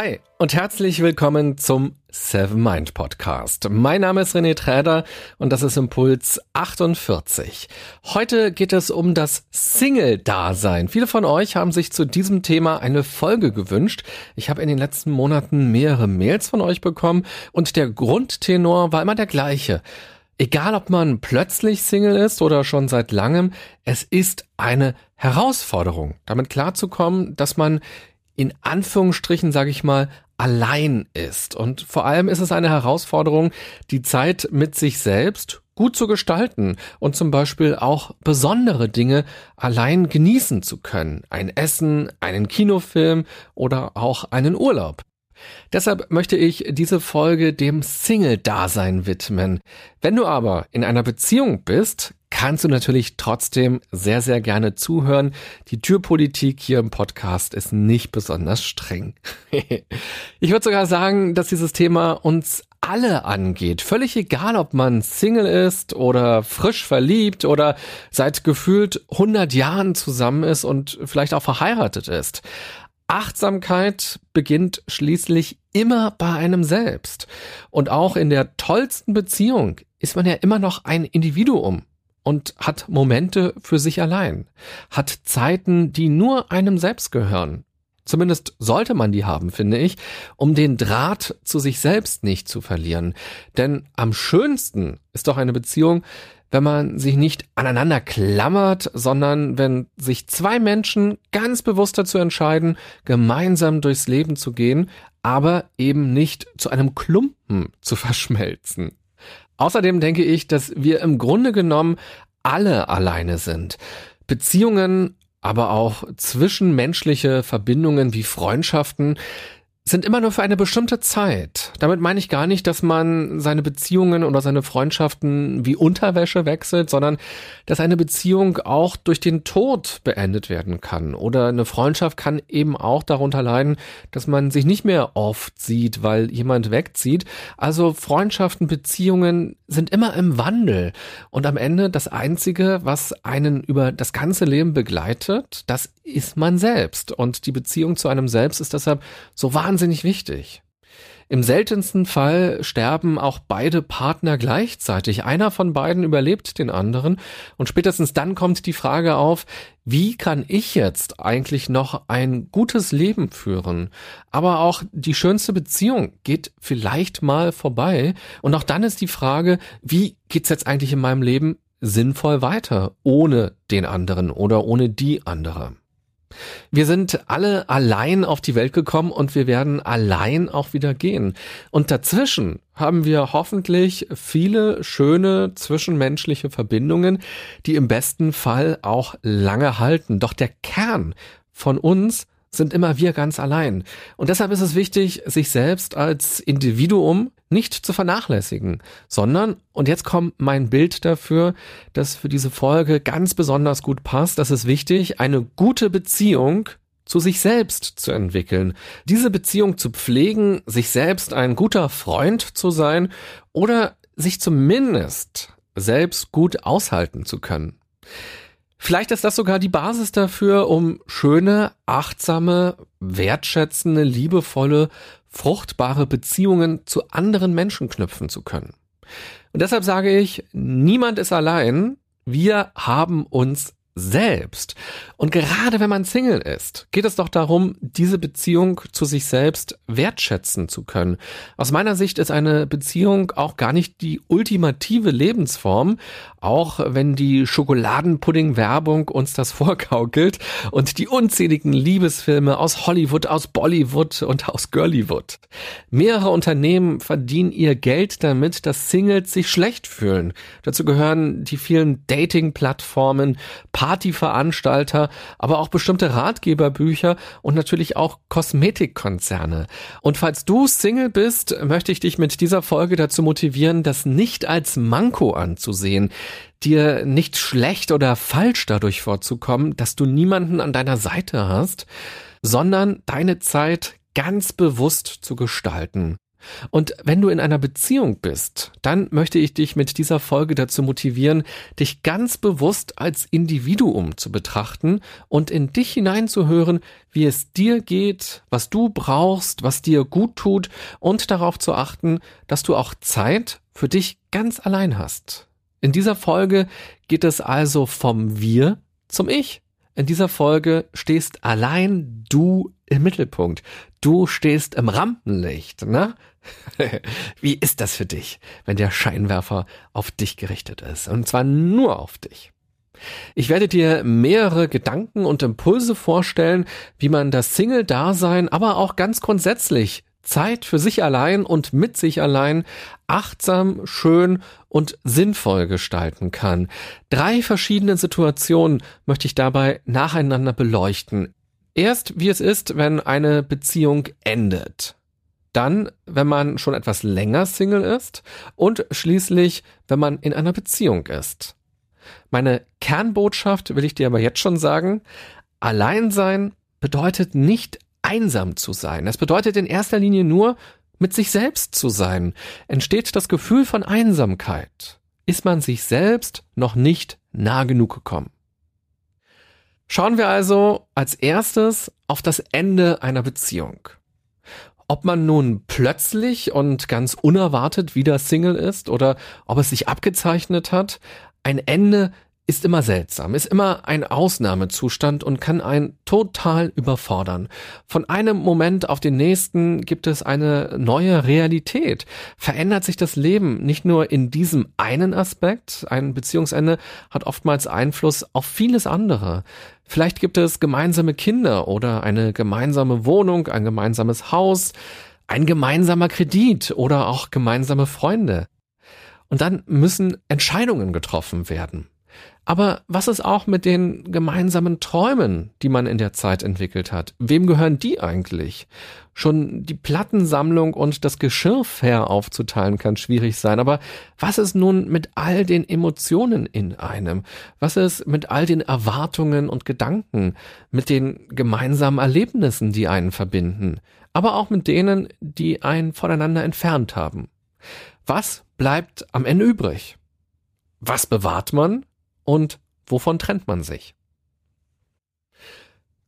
Hi und herzlich willkommen zum Seven Mind Podcast. Mein Name ist René Träder und das ist Impuls 48. Heute geht es um das Single-Dasein. Viele von euch haben sich zu diesem Thema eine Folge gewünscht. Ich habe in den letzten Monaten mehrere Mails von euch bekommen und der Grundtenor war immer der gleiche. Egal ob man plötzlich Single ist oder schon seit langem, es ist eine Herausforderung, damit klarzukommen, dass man in Anführungsstrichen, sage ich mal, allein ist. Und vor allem ist es eine Herausforderung, die Zeit mit sich selbst gut zu gestalten und zum Beispiel auch besondere Dinge allein genießen zu können. Ein Essen, einen Kinofilm oder auch einen Urlaub. Deshalb möchte ich diese Folge dem Single-Dasein widmen. Wenn du aber in einer Beziehung bist, kannst du natürlich trotzdem sehr, sehr gerne zuhören. Die Türpolitik hier im Podcast ist nicht besonders streng. ich würde sogar sagen, dass dieses Thema uns alle angeht. Völlig egal, ob man Single ist oder frisch verliebt oder seit gefühlt 100 Jahren zusammen ist und vielleicht auch verheiratet ist. Achtsamkeit beginnt schließlich immer bei einem selbst. Und auch in der tollsten Beziehung ist man ja immer noch ein Individuum und hat Momente für sich allein, hat Zeiten, die nur einem selbst gehören. Zumindest sollte man die haben, finde ich, um den Draht zu sich selbst nicht zu verlieren. Denn am schönsten ist doch eine Beziehung, wenn man sich nicht aneinander klammert, sondern wenn sich zwei Menschen ganz bewusst dazu entscheiden, gemeinsam durchs Leben zu gehen, aber eben nicht zu einem Klumpen zu verschmelzen. Außerdem denke ich, dass wir im Grunde genommen alle alleine sind. Beziehungen, aber auch zwischenmenschliche Verbindungen wie Freundschaften sind immer nur für eine bestimmte Zeit. Damit meine ich gar nicht, dass man seine Beziehungen oder seine Freundschaften wie Unterwäsche wechselt, sondern dass eine Beziehung auch durch den Tod beendet werden kann. Oder eine Freundschaft kann eben auch darunter leiden, dass man sich nicht mehr oft sieht, weil jemand wegzieht. Also Freundschaften, Beziehungen sind immer im Wandel. Und am Ende das Einzige, was einen über das ganze Leben begleitet, das ist man selbst. Und die Beziehung zu einem selbst ist deshalb so wahnsinnig wichtig. Im seltensten Fall sterben auch beide Partner gleichzeitig. Einer von beiden überlebt den anderen. Und spätestens dann kommt die Frage auf, wie kann ich jetzt eigentlich noch ein gutes Leben führen? Aber auch die schönste Beziehung geht vielleicht mal vorbei. Und auch dann ist die Frage, wie geht's jetzt eigentlich in meinem Leben sinnvoll weiter, ohne den anderen oder ohne die andere? Wir sind alle allein auf die Welt gekommen und wir werden allein auch wieder gehen. Und dazwischen haben wir hoffentlich viele schöne zwischenmenschliche Verbindungen, die im besten Fall auch lange halten. Doch der Kern von uns sind immer wir ganz allein. Und deshalb ist es wichtig, sich selbst als Individuum nicht zu vernachlässigen, sondern, und jetzt kommt mein Bild dafür, das für diese Folge ganz besonders gut passt, das ist wichtig, eine gute Beziehung zu sich selbst zu entwickeln, diese Beziehung zu pflegen, sich selbst ein guter Freund zu sein oder sich zumindest selbst gut aushalten zu können. Vielleicht ist das sogar die Basis dafür, um schöne, achtsame, wertschätzende, liebevolle, fruchtbare Beziehungen zu anderen Menschen knüpfen zu können. Und deshalb sage ich, niemand ist allein. Wir haben uns selbst. Und gerade wenn man Single ist, geht es doch darum, diese Beziehung zu sich selbst wertschätzen zu können. Aus meiner Sicht ist eine Beziehung auch gar nicht die ultimative Lebensform, auch wenn die Schokoladenpudding-Werbung uns das vorgaukelt und die unzähligen Liebesfilme aus Hollywood, aus Bollywood und aus Girlywood. Mehrere Unternehmen verdienen ihr Geld damit, dass Singles sich schlecht fühlen. Dazu gehören die vielen Dating-Plattformen, Partyveranstalter, aber auch bestimmte Ratgeberbücher und natürlich auch Kosmetikkonzerne. Und falls du Single bist, möchte ich dich mit dieser Folge dazu motivieren, das nicht als Manko anzusehen, dir nicht schlecht oder falsch dadurch vorzukommen, dass du niemanden an deiner Seite hast, sondern deine Zeit ganz bewusst zu gestalten. Und wenn du in einer Beziehung bist, dann möchte ich dich mit dieser Folge dazu motivieren, dich ganz bewusst als Individuum zu betrachten und in dich hineinzuhören, wie es dir geht, was du brauchst, was dir gut tut und darauf zu achten, dass du auch Zeit für dich ganz allein hast. In dieser Folge geht es also vom Wir zum Ich. In dieser Folge stehst allein du im Mittelpunkt. Du stehst im Rampenlicht, ne? Wie ist das für dich, wenn der Scheinwerfer auf dich gerichtet ist? Und zwar nur auf dich. Ich werde dir mehrere Gedanken und Impulse vorstellen, wie man das Single-Dasein, aber auch ganz grundsätzlich Zeit für sich allein und mit sich allein achtsam, schön und sinnvoll gestalten kann. Drei verschiedene Situationen möchte ich dabei nacheinander beleuchten. Erst, wie es ist, wenn eine Beziehung endet dann, wenn man schon etwas länger Single ist und schließlich, wenn man in einer Beziehung ist. Meine Kernbotschaft will ich dir aber jetzt schon sagen, allein sein bedeutet nicht einsam zu sein. Es bedeutet in erster Linie nur, mit sich selbst zu sein. Entsteht das Gefühl von Einsamkeit, ist man sich selbst noch nicht nah genug gekommen. Schauen wir also als erstes auf das Ende einer Beziehung. Ob man nun plötzlich und ganz unerwartet wieder Single ist oder ob es sich abgezeichnet hat, ein Ende ist immer seltsam, ist immer ein Ausnahmezustand und kann einen total überfordern. Von einem Moment auf den nächsten gibt es eine neue Realität. Verändert sich das Leben nicht nur in diesem einen Aspekt, ein Beziehungsende hat oftmals Einfluss auf vieles andere. Vielleicht gibt es gemeinsame Kinder oder eine gemeinsame Wohnung, ein gemeinsames Haus, ein gemeinsamer Kredit oder auch gemeinsame Freunde. Und dann müssen Entscheidungen getroffen werden. Aber was ist auch mit den gemeinsamen Träumen, die man in der Zeit entwickelt hat? Wem gehören die eigentlich? Schon die Plattensammlung und das Geschirr fair aufzuteilen kann schwierig sein. Aber was ist nun mit all den Emotionen in einem? Was ist mit all den Erwartungen und Gedanken? Mit den gemeinsamen Erlebnissen, die einen verbinden? Aber auch mit denen, die einen voneinander entfernt haben? Was bleibt am Ende übrig? Was bewahrt man und wovon trennt man sich?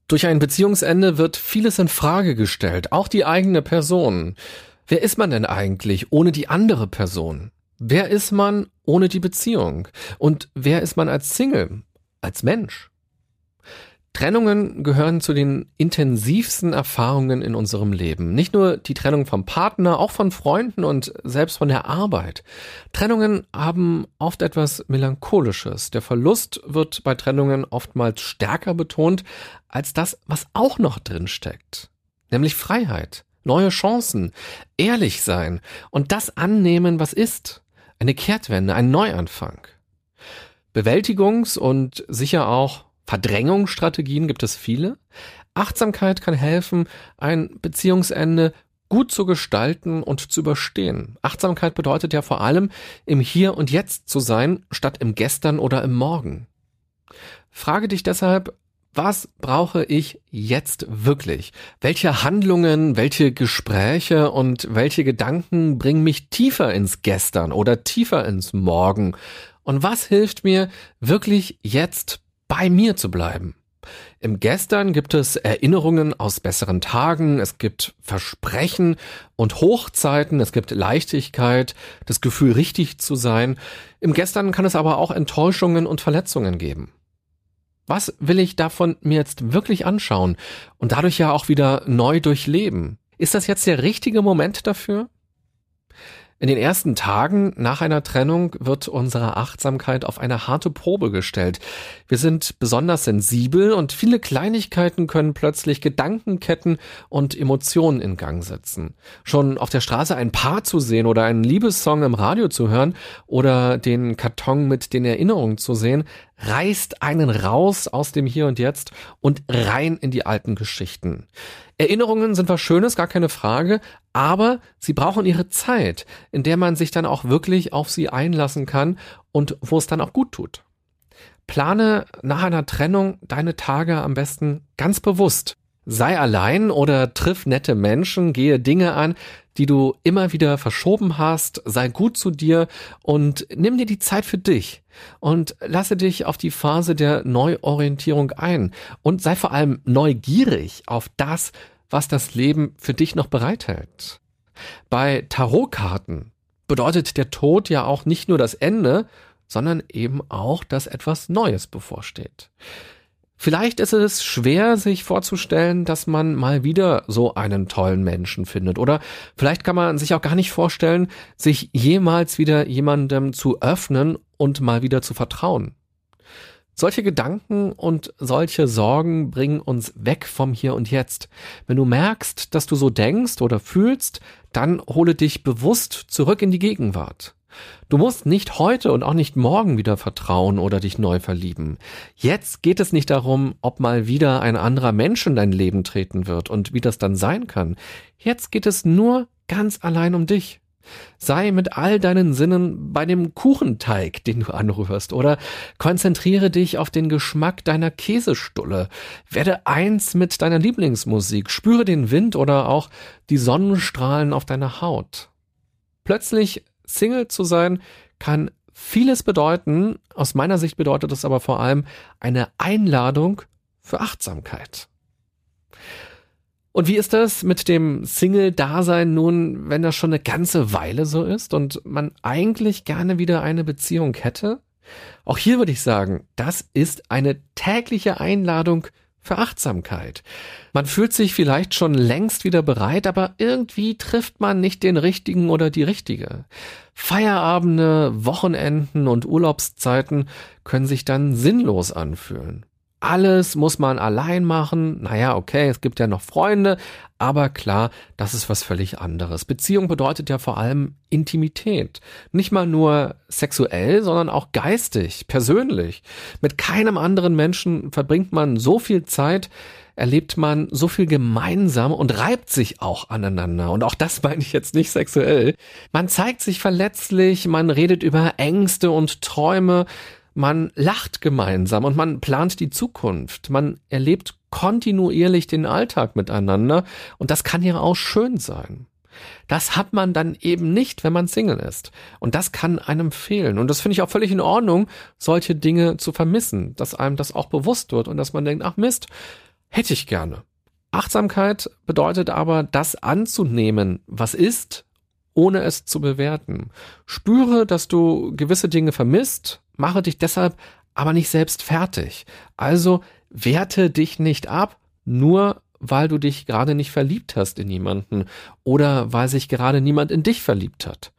Durch ein Beziehungsende wird vieles in Frage gestellt, auch die eigene Person. Wer ist man denn eigentlich ohne die andere Person? Wer ist man ohne die Beziehung? Und wer ist man als Single, als Mensch? Trennungen gehören zu den intensivsten Erfahrungen in unserem Leben. Nicht nur die Trennung vom Partner, auch von Freunden und selbst von der Arbeit. Trennungen haben oft etwas Melancholisches. Der Verlust wird bei Trennungen oftmals stärker betont als das, was auch noch drin steckt. Nämlich Freiheit, neue Chancen, ehrlich sein und das annehmen, was ist. Eine Kehrtwende, ein Neuanfang. Bewältigungs- und sicher auch Verdrängungsstrategien gibt es viele. Achtsamkeit kann helfen, ein Beziehungsende gut zu gestalten und zu überstehen. Achtsamkeit bedeutet ja vor allem, im Hier und Jetzt zu sein, statt im Gestern oder im Morgen. Frage dich deshalb, was brauche ich jetzt wirklich? Welche Handlungen, welche Gespräche und welche Gedanken bringen mich tiefer ins Gestern oder tiefer ins Morgen? Und was hilft mir wirklich jetzt bei mir zu bleiben. Im Gestern gibt es Erinnerungen aus besseren Tagen, es gibt Versprechen und Hochzeiten, es gibt Leichtigkeit, das Gefühl richtig zu sein. Im Gestern kann es aber auch Enttäuschungen und Verletzungen geben. Was will ich davon mir jetzt wirklich anschauen und dadurch ja auch wieder neu durchleben? Ist das jetzt der richtige Moment dafür? In den ersten Tagen nach einer Trennung wird unsere Achtsamkeit auf eine harte Probe gestellt. Wir sind besonders sensibel und viele Kleinigkeiten können plötzlich Gedankenketten und Emotionen in Gang setzen. Schon auf der Straße ein Paar zu sehen oder einen Liebessong im Radio zu hören oder den Karton mit den Erinnerungen zu sehen, reißt einen raus aus dem Hier und Jetzt und rein in die alten Geschichten. Erinnerungen sind was Schönes, gar keine Frage, aber sie brauchen ihre Zeit, in der man sich dann auch wirklich auf sie einlassen kann und wo es dann auch gut tut. Plane nach einer Trennung deine Tage am besten ganz bewusst. Sei allein oder triff nette Menschen, gehe Dinge an, die du immer wieder verschoben hast. Sei gut zu dir und nimm dir die Zeit für dich und lasse dich auf die Phase der Neuorientierung ein und sei vor allem neugierig auf das, was das Leben für dich noch bereithält. Bei Tarotkarten bedeutet der Tod ja auch nicht nur das Ende, sondern eben auch, dass etwas Neues bevorsteht. Vielleicht ist es schwer, sich vorzustellen, dass man mal wieder so einen tollen Menschen findet. Oder vielleicht kann man sich auch gar nicht vorstellen, sich jemals wieder jemandem zu öffnen und mal wieder zu vertrauen. Solche Gedanken und solche Sorgen bringen uns weg vom Hier und Jetzt. Wenn du merkst, dass du so denkst oder fühlst, dann hole dich bewusst zurück in die Gegenwart. Du musst nicht heute und auch nicht morgen wieder vertrauen oder dich neu verlieben. Jetzt geht es nicht darum, ob mal wieder ein anderer Mensch in dein Leben treten wird und wie das dann sein kann. Jetzt geht es nur ganz allein um dich. Sei mit all deinen Sinnen bei dem Kuchenteig, den du anrührst, oder konzentriere dich auf den Geschmack deiner Käsestulle. Werde eins mit deiner Lieblingsmusik, spüre den Wind oder auch die Sonnenstrahlen auf deiner Haut. Plötzlich Single zu sein kann vieles bedeuten. Aus meiner Sicht bedeutet es aber vor allem eine Einladung für Achtsamkeit. Und wie ist das mit dem Single-Dasein nun, wenn das schon eine ganze Weile so ist und man eigentlich gerne wieder eine Beziehung hätte? Auch hier würde ich sagen, das ist eine tägliche Einladung für Achtsamkeit. Man fühlt sich vielleicht schon längst wieder bereit, aber irgendwie trifft man nicht den richtigen oder die richtige. Feierabende, Wochenenden und Urlaubszeiten können sich dann sinnlos anfühlen. Alles muss man allein machen. Naja, okay, es gibt ja noch Freunde, aber klar, das ist was völlig anderes. Beziehung bedeutet ja vor allem Intimität. Nicht mal nur sexuell, sondern auch geistig, persönlich. Mit keinem anderen Menschen verbringt man so viel Zeit, erlebt man so viel gemeinsam und reibt sich auch aneinander. Und auch das meine ich jetzt nicht sexuell. Man zeigt sich verletzlich, man redet über Ängste und Träume, man lacht gemeinsam und man plant die Zukunft. Man erlebt kontinuierlich den Alltag miteinander und das kann ja auch schön sein. Das hat man dann eben nicht, wenn man Single ist. Und das kann einem fehlen. Und das finde ich auch völlig in Ordnung, solche Dinge zu vermissen, dass einem das auch bewusst wird und dass man denkt, ach Mist, hätte ich gerne. Achtsamkeit bedeutet aber, das anzunehmen, was ist, ohne es zu bewerten. Spüre, dass du gewisse Dinge vermisst, mache dich deshalb aber nicht selbst fertig. Also werte dich nicht ab, nur weil du dich gerade nicht verliebt hast in jemanden oder weil sich gerade niemand in dich verliebt hat.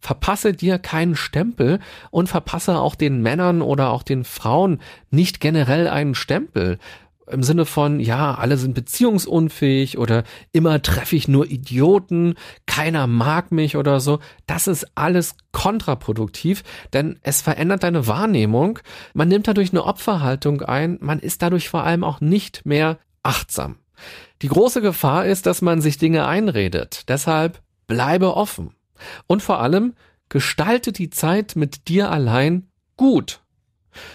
Verpasse dir keinen Stempel und verpasse auch den Männern oder auch den Frauen nicht generell einen Stempel im Sinne von, ja, alle sind beziehungsunfähig oder immer treffe ich nur Idioten, keiner mag mich oder so. Das ist alles kontraproduktiv, denn es verändert deine Wahrnehmung. Man nimmt dadurch eine Opferhaltung ein, man ist dadurch vor allem auch nicht mehr achtsam. Die große Gefahr ist, dass man sich Dinge einredet. Deshalb bleibe offen. Und vor allem gestalte die Zeit mit dir allein gut.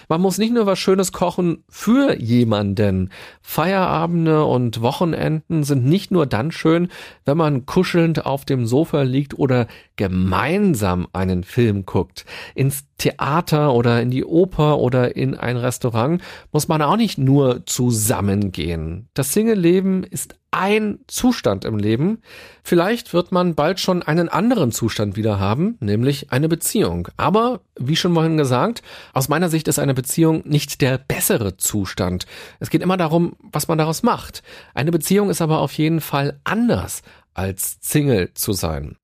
Man muss nicht nur was Schönes kochen für jemanden. Feierabende und Wochenenden sind nicht nur dann schön, wenn man kuschelnd auf dem Sofa liegt oder gemeinsam einen Film guckt. Ins Theater oder in die Oper oder in ein Restaurant muss man auch nicht nur zusammengehen. Das Single-Leben ist ein Zustand im Leben. Vielleicht wird man bald schon einen anderen Zustand wieder haben, nämlich eine Beziehung. Aber, wie schon vorhin gesagt, aus meiner Sicht ist eine Beziehung nicht der bessere Zustand. Es geht immer darum, was man daraus macht. Eine Beziehung ist aber auf jeden Fall anders als Single zu sein.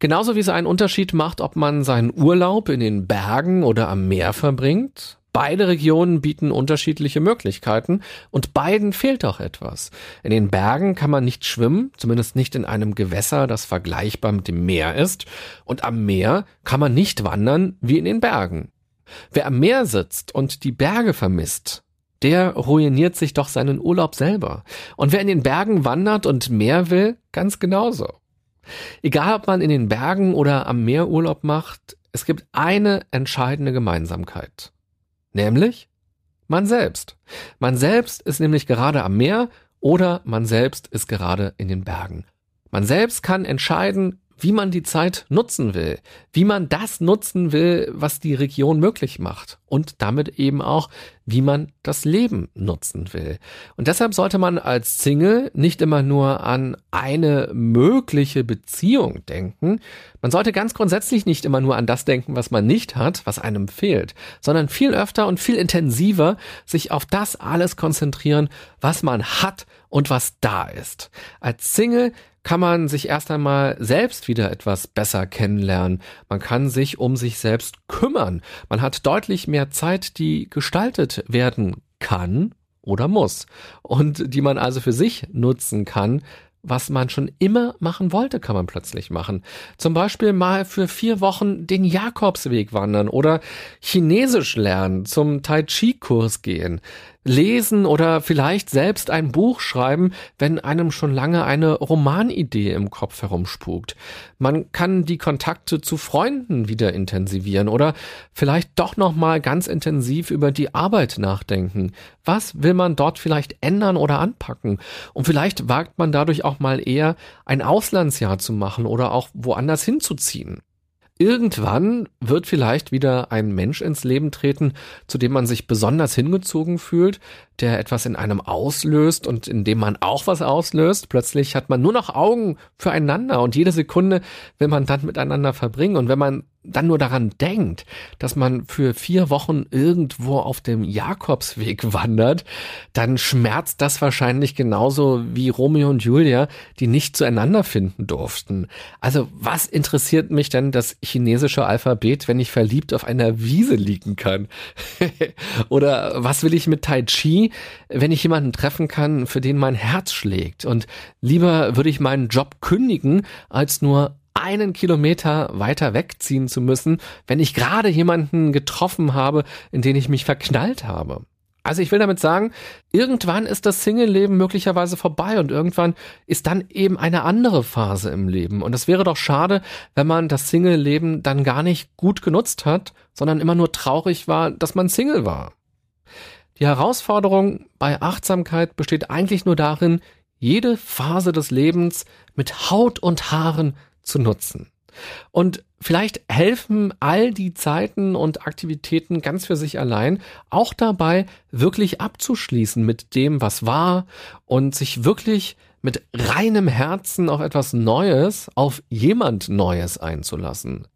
Genauso wie es einen Unterschied macht, ob man seinen Urlaub in den Bergen oder am Meer verbringt, Beide Regionen bieten unterschiedliche Möglichkeiten und beiden fehlt auch etwas. In den Bergen kann man nicht schwimmen, zumindest nicht in einem Gewässer, das vergleichbar mit dem Meer ist, und am Meer kann man nicht wandern wie in den Bergen. Wer am Meer sitzt und die Berge vermisst, der ruiniert sich doch seinen Urlaub selber. Und wer in den Bergen wandert und Meer will, ganz genauso. Egal ob man in den Bergen oder am Meer Urlaub macht, es gibt eine entscheidende Gemeinsamkeit. Nämlich man selbst. Man selbst ist nämlich gerade am Meer oder man selbst ist gerade in den Bergen. Man selbst kann entscheiden, wie man die Zeit nutzen will, wie man das nutzen will, was die Region möglich macht und damit eben auch, wie man das Leben nutzen will. Und deshalb sollte man als Single nicht immer nur an eine mögliche Beziehung denken. Man sollte ganz grundsätzlich nicht immer nur an das denken, was man nicht hat, was einem fehlt, sondern viel öfter und viel intensiver sich auf das alles konzentrieren, was man hat und was da ist. Als Single kann man sich erst einmal selbst wieder etwas besser kennenlernen. Man kann sich um sich selbst kümmern. Man hat deutlich mehr Zeit, die gestaltet werden kann oder muss und die man also für sich nutzen kann, was man schon immer machen wollte, kann man plötzlich machen. Zum Beispiel mal für vier Wochen den Jakobsweg wandern oder Chinesisch lernen, zum Tai Chi Kurs gehen lesen oder vielleicht selbst ein Buch schreiben, wenn einem schon lange eine Romanidee im Kopf herumspukt. Man kann die Kontakte zu Freunden wieder intensivieren oder vielleicht doch noch mal ganz intensiv über die Arbeit nachdenken. Was will man dort vielleicht ändern oder anpacken? Und vielleicht wagt man dadurch auch mal eher ein Auslandsjahr zu machen oder auch woanders hinzuziehen. Irgendwann wird vielleicht wieder ein Mensch ins Leben treten, zu dem man sich besonders hingezogen fühlt, der etwas in einem auslöst und in dem man auch was auslöst. Plötzlich hat man nur noch Augen füreinander und jede Sekunde will man dann miteinander verbringen. Und wenn man dann nur daran denkt, dass man für vier Wochen irgendwo auf dem Jakobsweg wandert, dann schmerzt das wahrscheinlich genauso wie Romeo und Julia, die nicht zueinander finden durften. Also was interessiert mich denn das chinesische Alphabet, wenn ich verliebt auf einer Wiese liegen kann? Oder was will ich mit Tai Chi, wenn ich jemanden treffen kann, für den mein Herz schlägt? Und lieber würde ich meinen Job kündigen, als nur einen Kilometer weiter wegziehen zu müssen, wenn ich gerade jemanden getroffen habe, in den ich mich verknallt habe. Also ich will damit sagen, irgendwann ist das Single-Leben möglicherweise vorbei und irgendwann ist dann eben eine andere Phase im Leben. Und es wäre doch schade, wenn man das Single-Leben dann gar nicht gut genutzt hat, sondern immer nur traurig war, dass man Single war. Die Herausforderung bei Achtsamkeit besteht eigentlich nur darin, jede Phase des Lebens mit Haut und Haaren zu nutzen. Und vielleicht helfen all die Zeiten und Aktivitäten ganz für sich allein auch dabei, wirklich abzuschließen mit dem, was war und sich wirklich mit reinem Herzen auf etwas Neues, auf jemand Neues einzulassen.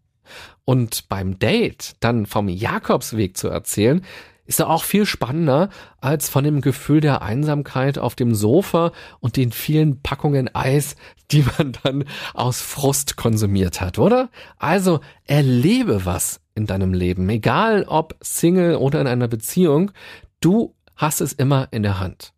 Und beim Date dann vom Jakobsweg zu erzählen, ist er auch viel spannender als von dem Gefühl der Einsamkeit auf dem Sofa und den vielen Packungen Eis, die man dann aus Frust konsumiert hat, oder? Also erlebe was in deinem Leben, egal ob Single oder in einer Beziehung, du hast es immer in der Hand.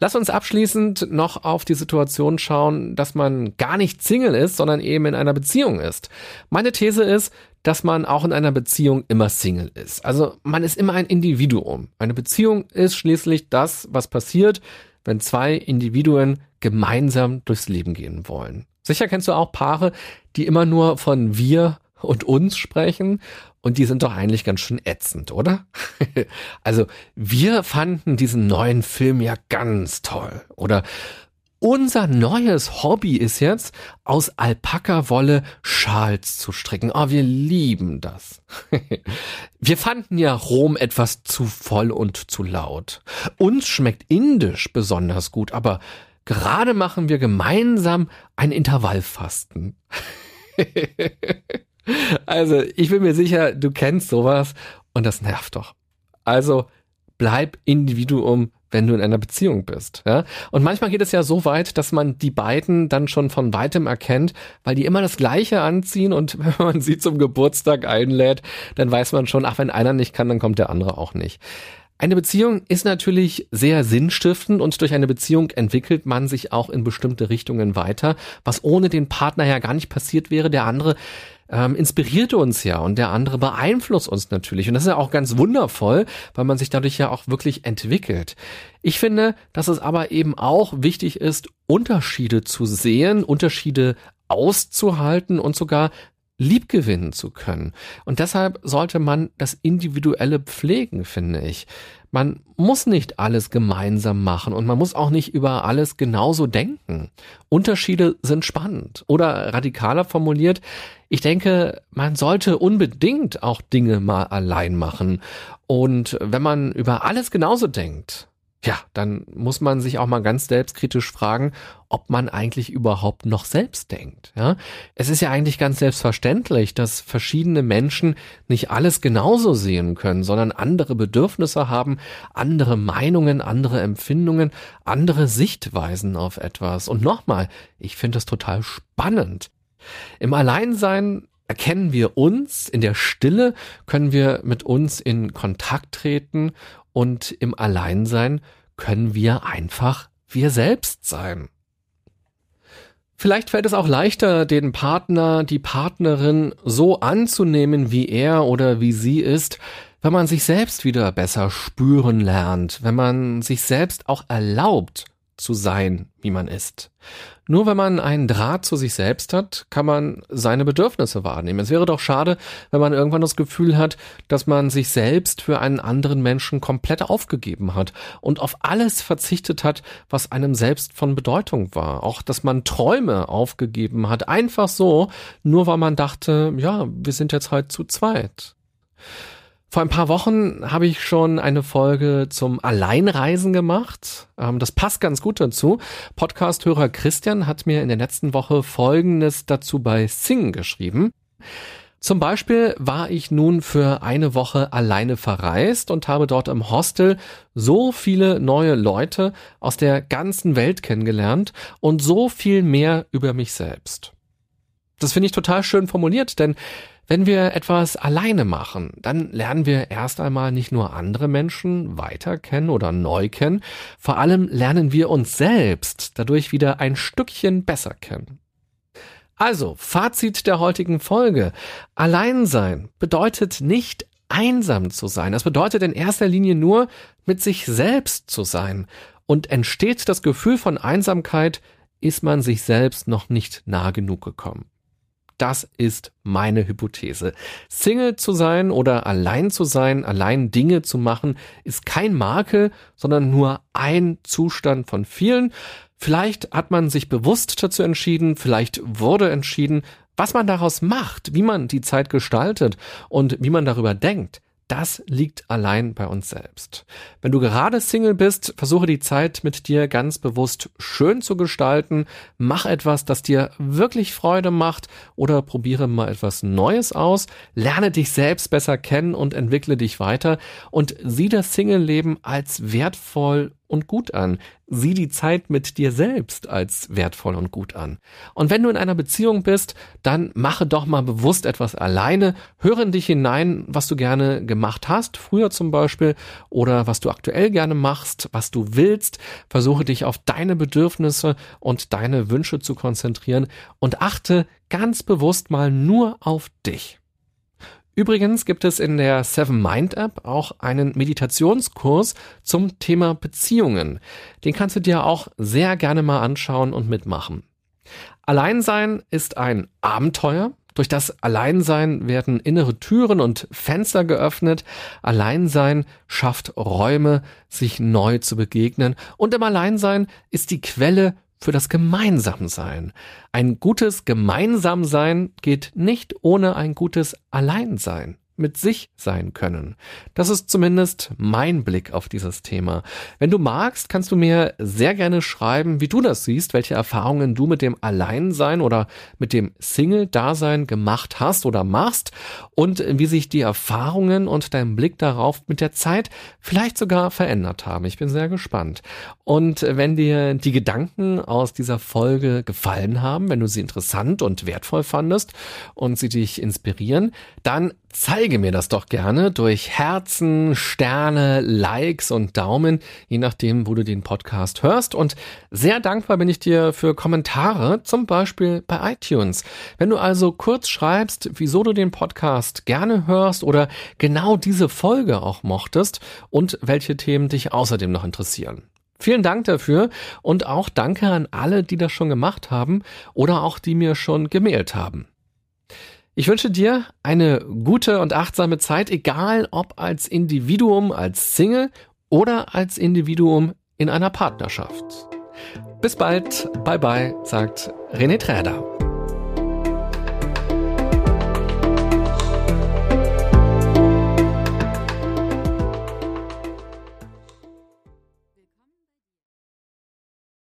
Lass uns abschließend noch auf die Situation schauen, dass man gar nicht Single ist, sondern eben in einer Beziehung ist. Meine These ist, dass man auch in einer Beziehung immer Single ist. Also man ist immer ein Individuum. Eine Beziehung ist schließlich das, was passiert, wenn zwei Individuen gemeinsam durchs Leben gehen wollen. Sicher kennst du auch Paare, die immer nur von wir und uns sprechen und die sind doch eigentlich ganz schön ätzend, oder? also wir fanden diesen neuen Film ja ganz toll. Oder unser neues Hobby ist jetzt, aus Alpaka-Wolle Schals zu stricken. Oh, wir lieben das. wir fanden ja Rom etwas zu voll und zu laut. Uns schmeckt Indisch besonders gut, aber gerade machen wir gemeinsam ein Intervallfasten. also, ich bin mir sicher, du kennst sowas und das nervt doch. Also, bleib Individuum, wenn du in einer Beziehung bist. Ja? Und manchmal geht es ja so weit, dass man die beiden dann schon von weitem erkennt, weil die immer das Gleiche anziehen und wenn man sie zum Geburtstag einlädt, dann weiß man schon, ach, wenn einer nicht kann, dann kommt der andere auch nicht. Eine Beziehung ist natürlich sehr sinnstiftend und durch eine Beziehung entwickelt man sich auch in bestimmte Richtungen weiter, was ohne den Partner ja gar nicht passiert wäre. Der andere ähm, inspiriert uns ja und der andere beeinflusst uns natürlich. Und das ist ja auch ganz wundervoll, weil man sich dadurch ja auch wirklich entwickelt. Ich finde, dass es aber eben auch wichtig ist, Unterschiede zu sehen, Unterschiede auszuhalten und sogar lieb gewinnen zu können. Und deshalb sollte man das Individuelle pflegen, finde ich. Man muss nicht alles gemeinsam machen und man muss auch nicht über alles genauso denken. Unterschiede sind spannend. Oder radikaler formuliert, ich denke, man sollte unbedingt auch Dinge mal allein machen. Und wenn man über alles genauso denkt, ja, dann muss man sich auch mal ganz selbstkritisch fragen, ob man eigentlich überhaupt noch selbst denkt. Ja, es ist ja eigentlich ganz selbstverständlich, dass verschiedene Menschen nicht alles genauso sehen können, sondern andere Bedürfnisse haben, andere Meinungen, andere Empfindungen, andere Sichtweisen auf etwas. Und nochmal, ich finde das total spannend. Im Alleinsein erkennen wir uns, in der Stille können wir mit uns in Kontakt treten und im Alleinsein können wir einfach wir selbst sein. Vielleicht fällt es auch leichter, den Partner, die Partnerin so anzunehmen, wie er oder wie sie ist, wenn man sich selbst wieder besser spüren lernt, wenn man sich selbst auch erlaubt, zu sein, wie man ist. Nur wenn man einen Draht zu sich selbst hat, kann man seine Bedürfnisse wahrnehmen. Es wäre doch schade, wenn man irgendwann das Gefühl hat, dass man sich selbst für einen anderen Menschen komplett aufgegeben hat und auf alles verzichtet hat, was einem selbst von Bedeutung war. Auch, dass man Träume aufgegeben hat, einfach so, nur weil man dachte, ja, wir sind jetzt halt zu zweit. Vor ein paar Wochen habe ich schon eine Folge zum Alleinreisen gemacht. Ähm, das passt ganz gut dazu. Podcast-Hörer Christian hat mir in der letzten Woche Folgendes dazu bei Sing geschrieben. Zum Beispiel war ich nun für eine Woche alleine verreist und habe dort im Hostel so viele neue Leute aus der ganzen Welt kennengelernt und so viel mehr über mich selbst. Das finde ich total schön formuliert, denn wenn wir etwas alleine machen, dann lernen wir erst einmal nicht nur andere Menschen weiter kennen oder neu kennen, vor allem lernen wir uns selbst dadurch wieder ein Stückchen besser kennen. Also, Fazit der heutigen Folge. Alleinsein bedeutet nicht einsam zu sein. Das bedeutet in erster Linie nur, mit sich selbst zu sein. Und entsteht das Gefühl von Einsamkeit, ist man sich selbst noch nicht nah genug gekommen. Das ist meine Hypothese. Single zu sein oder allein zu sein, allein Dinge zu machen, ist kein Makel, sondern nur ein Zustand von vielen. Vielleicht hat man sich bewusst dazu entschieden, vielleicht wurde entschieden, was man daraus macht, wie man die Zeit gestaltet und wie man darüber denkt das liegt allein bei uns selbst. Wenn du gerade Single bist, versuche die Zeit mit dir ganz bewusst schön zu gestalten. Mach etwas, das dir wirklich Freude macht oder probiere mal etwas Neues aus. Lerne dich selbst besser kennen und entwickle dich weiter und sieh das Single-Leben als wertvoll und gut an. Sieh die Zeit mit dir selbst als wertvoll und gut an. Und wenn du in einer Beziehung bist, dann mache doch mal bewusst etwas alleine. Höre in dich hinein, was du gerne gemacht hast, früher zum Beispiel, oder was du aktuell gerne machst, was du willst. Versuche dich auf deine Bedürfnisse und deine Wünsche zu konzentrieren und achte ganz bewusst mal nur auf dich. Übrigens gibt es in der Seven Mind App auch einen Meditationskurs zum Thema Beziehungen. Den kannst du dir auch sehr gerne mal anschauen und mitmachen. Alleinsein ist ein Abenteuer. Durch das Alleinsein werden innere Türen und Fenster geöffnet. Alleinsein schafft Räume, sich neu zu begegnen. Und im Alleinsein ist die Quelle für das Gemeinsamsein. Ein gutes Gemeinsamsein geht nicht ohne ein gutes Alleinsein mit sich sein können. Das ist zumindest mein Blick auf dieses Thema. Wenn du magst, kannst du mir sehr gerne schreiben, wie du das siehst, welche Erfahrungen du mit dem Alleinsein oder mit dem Single-Dasein gemacht hast oder machst und wie sich die Erfahrungen und dein Blick darauf mit der Zeit vielleicht sogar verändert haben. Ich bin sehr gespannt. Und wenn dir die Gedanken aus dieser Folge gefallen haben, wenn du sie interessant und wertvoll fandest und sie dich inspirieren, dann zeige mir das doch gerne durch Herzen, Sterne, Likes und Daumen, je nachdem, wo du den Podcast hörst. Und sehr dankbar bin ich dir für Kommentare, zum Beispiel bei iTunes. Wenn du also kurz schreibst, wieso du den Podcast gerne hörst oder genau diese Folge auch mochtest und welche Themen dich außerdem noch interessieren. Vielen Dank dafür und auch danke an alle, die das schon gemacht haben oder auch die mir schon gemailt haben. Ich wünsche dir eine gute und achtsame Zeit, egal ob als Individuum, als Single oder als Individuum in einer Partnerschaft. Bis bald, bye bye, sagt René Träder.